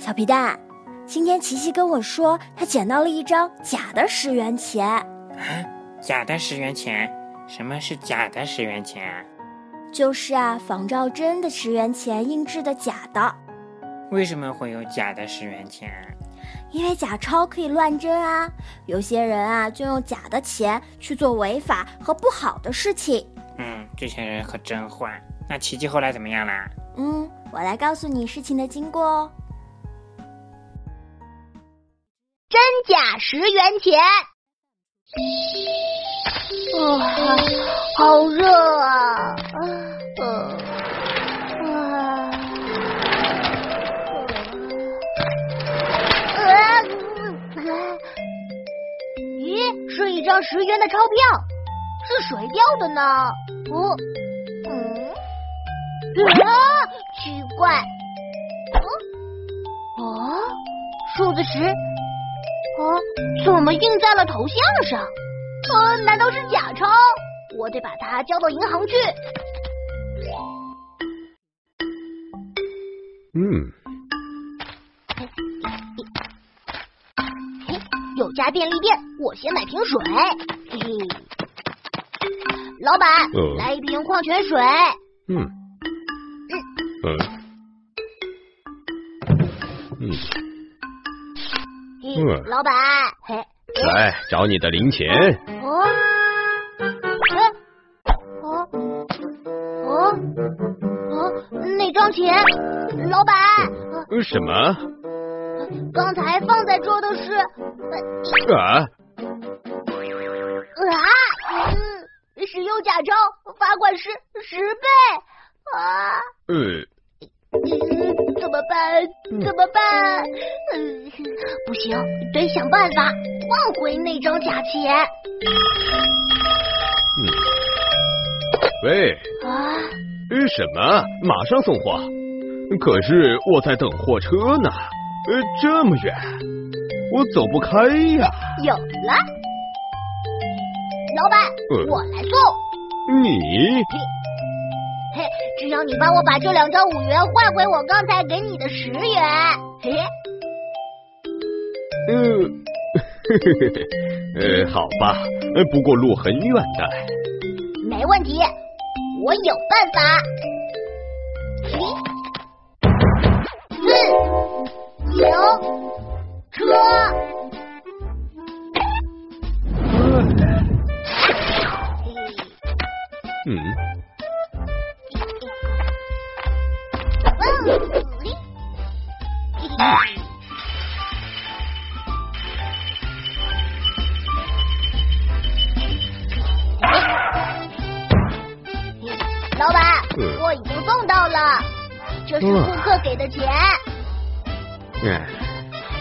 小皮蛋，今天琪琪跟我说，他捡到了一张假的十元钱。啊，假的十元钱？什么是假的十元钱？就是啊，仿照真的十元钱印制的假的。为什么会有假的十元钱？因为假钞可以乱真啊，有些人啊就用假的钱去做违法和不好的事情。嗯，这些人可真坏。那琪琪后来怎么样啦？嗯，我来告诉你事情的经过哦。真假十元钱。啊，好热啊！呃，啊，呃，咦，是一张十元的钞票，是谁掉的呢？哦，嗯，啊，奇怪，哦，哦，数字十，哦，怎么印在了头像上？呃，难道是假钞？我得把它交到银行去。嗯，有家便利店，我先买瓶水。嘿嘿，老板，呃来一瓶矿泉水。嗯，嗯，嗯，老板，嘿，来找你的零钱。哦，哎，哦，哦，哦，那张钱，老板，呃什么？刚才放在桌的是，呃啊？啊，嗯，使用假钞，罚款是十倍。啊！呃，嗯，怎么办？怎么办？嗯，不行，得想办法换回那张假钱嗯。喂，啊！呃什么？马上送货。可是我在等货车呢。呃，这么远，我走不开呀。有了，老板，呃我来送。你？嘿，只要你帮我把这两张五元换回我刚才给你的十元。嘿嘿，呃，呃，好吧，呃不过路很远的。没问题，我有办法。老板嗯，货已经送到了，这是顾客给的钱，哎，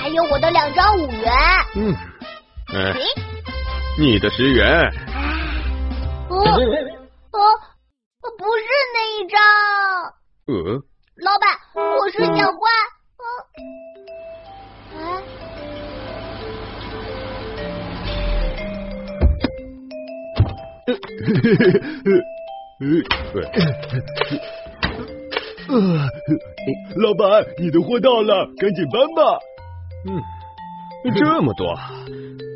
还有我的两张五元。嗯，哎，诶，你的十元。哦哦，不是那一张，呃，老板，我是想换。呃啊，呃，老板，你的货到了，赶紧搬吧。嗯，这么多，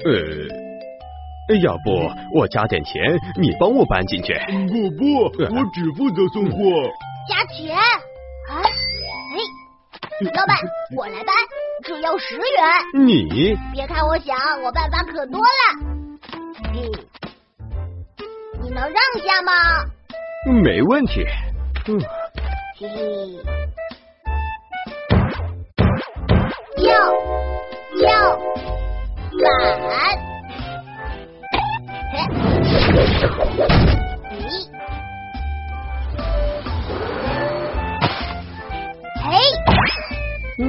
呃，要不我加点钱，你帮我搬进去。不不，我只负责送货。加钱啊！哎，老板，我来搬，只要十元。你别看我小，我办法可多了。嘿，你能让下吗？没问题。嗯，嘿。嘿，要要板，嘿，你，嘿，哦，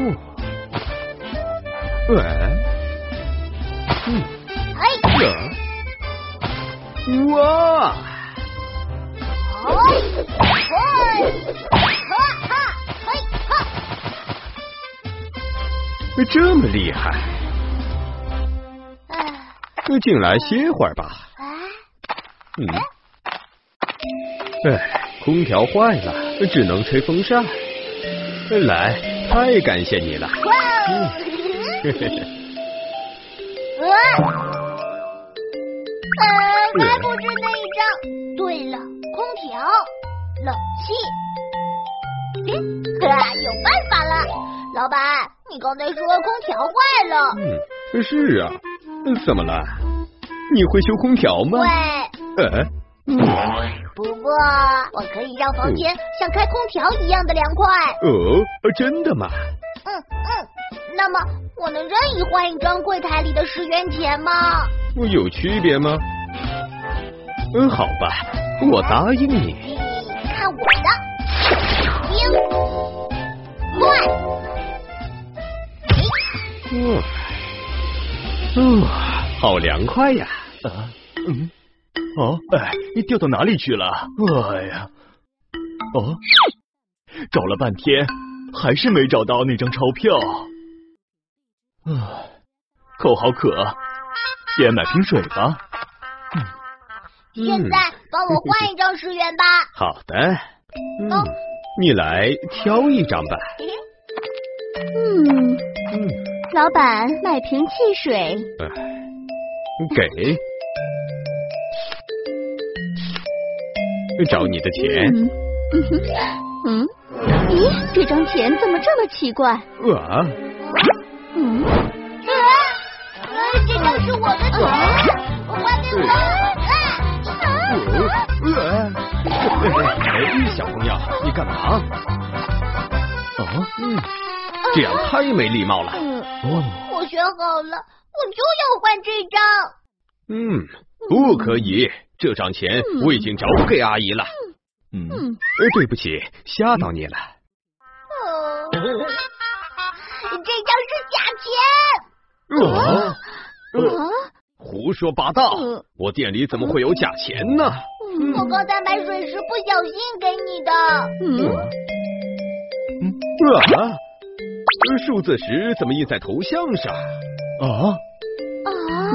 哎，嗯，嘿，呀，哇，这么厉害，哎，进来歇会儿吧。啊，嗯，哎，空调坏了，只能吹风扇。来，太感谢你了。哇哦！呃，呃，还不是那一张。对了，冷气。啊，有办法了！老板，你刚才说空调坏了。嗯，是啊。怎么了？你会修空调吗？会。呃。不过我可以让房间像开空调一样的凉快。哦，真的吗？嗯嗯。那么我能任意换一张柜台里的十元钱吗？有区别吗？嗯，好吧，我答应你。我的，冰，换。嗯，好凉快呀！啊，嗯。哦，哎，你掉到哪里去了？哎呀，哦，找了半天，还是没找到那张钞票。啊，口好渴，先买瓶水吧。现在 帮我换一张十元吧。好的。嗯，你来挑一张吧。嗯嗯，老板，买瓶汽水。给。找你的钱。嗯，咦，这张钱怎么这么奇怪？啊？嗯？这张是我的钱，还给我！哦哎，小朋友，你干嘛？啊？嗯，这样太没礼貌了。哦，我选好了，我就要换这张。嗯，不可以。这张钱我已经找给阿姨了。嗯，对不起，吓到你了。哦，这张是假钱。啊？胡说八道！我店里怎么会有假钱呢？我刚才买水时不小心给你的。嗯。啊？数字十怎么印在头像上？啊？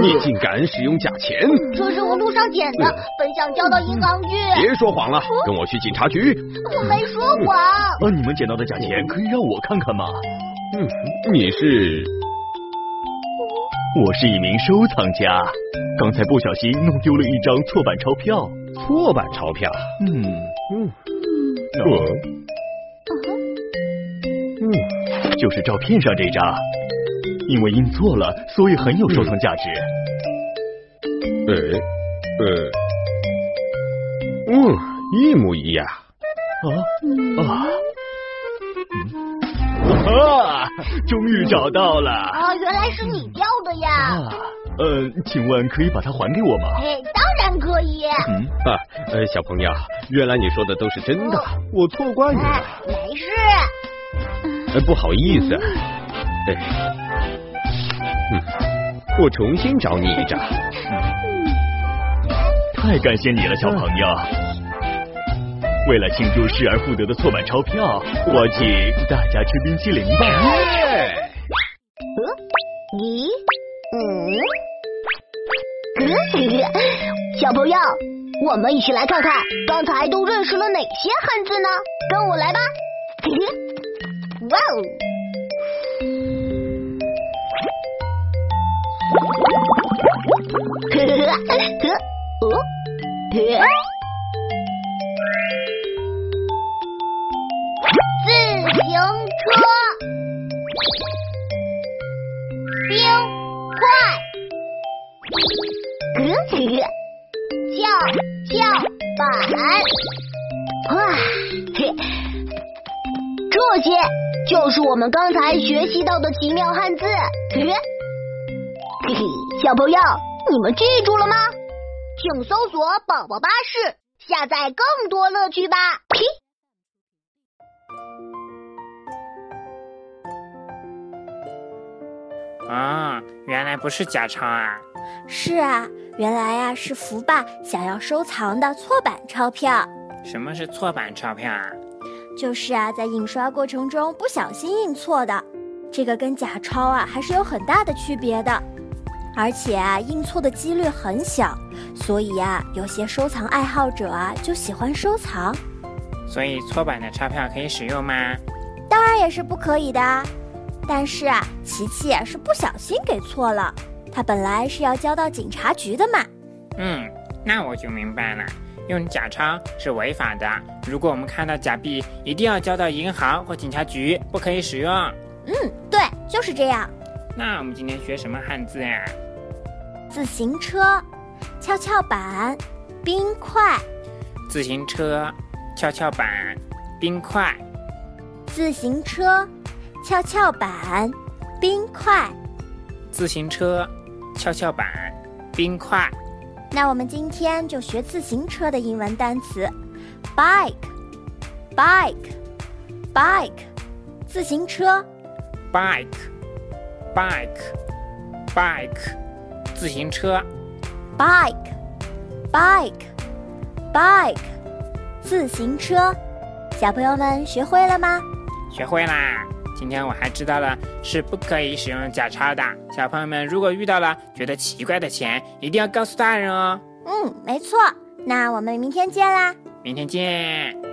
你竟敢使用假钱！这是我路上捡的，本想交到银行去。别说谎了，跟我去警察局。我没说谎。啊，你们捡到的假钱可以让我看看吗？嗯，你是？我是一名收藏家，刚才不小心弄丢了一张错版钞票。错版钞票？嗯嗯嗯。嗯，就是照片上这张。因为印错了，所以很有收藏价值。呃呃，嗯，一模一样。啊啊！啊！终于找到了。啊，原来是你掉的呀。啊，呃，请问可以把它还给我吗？哎，当然可以。嗯啊，呃，小朋友，原来你说的都是真的，我错怪你了。没事。呃，不好意思。哎。嗯，我重新找你一张。太感谢你了，小朋友。为了庆祝失而复得的错版钞票，我请大家吃冰淇淋吧。耶！咦？嗯？小朋友，我们一起来看看刚才都认识了哪些汉字呢？跟我来吧。哇哦！呵呵呵，哦，呵，停车，冰块，呵呵，跷跷板，哇，嘿，这些就是我们刚才学习到的奇妙汉字，嘿嘿，小朋友。你们记住了吗？请搜索“宝宝巴士”，下载更多乐趣吧！嘿！啊，原来不是假钞啊！是啊，原来呀是福爸想要收藏的错版钞票。什么是错版钞票啊？就是啊，在印刷过程中不小心印错的。这个跟假钞啊还是有很大的区别的。而且啊，印错的几率很小，所以呀，有些收藏爱好者啊就喜欢收藏。所以错版的钞票可以使用吗？当然也是不可以的。但是啊，琪琪是不小心给错了，他本来是要交到警察局的嘛。嗯，那我就明白了，用假钞是违法的。如果我们看到假币，一定要交到银行或警察局，不可以使用。嗯，对，就是这样。那我们今天学什么汉字呀？自行车、跷跷板、冰块。自行车、跷跷板、冰块。自行车、跷跷板、冰块。自行车、跷跷板、冰块。那我们今天就学自行车的英文单词：bike，bike，bike，自行车。；bike，bike，bike，自行车。；bike，bike，bike，自行车。小朋友们学会了吗？学会啦！今天我还知道了是不可以使用假钞的。小朋友们，如果遇到了觉得奇怪的钱，一定要告诉大人哦。嗯，没错。那我们明天见啦！明天见。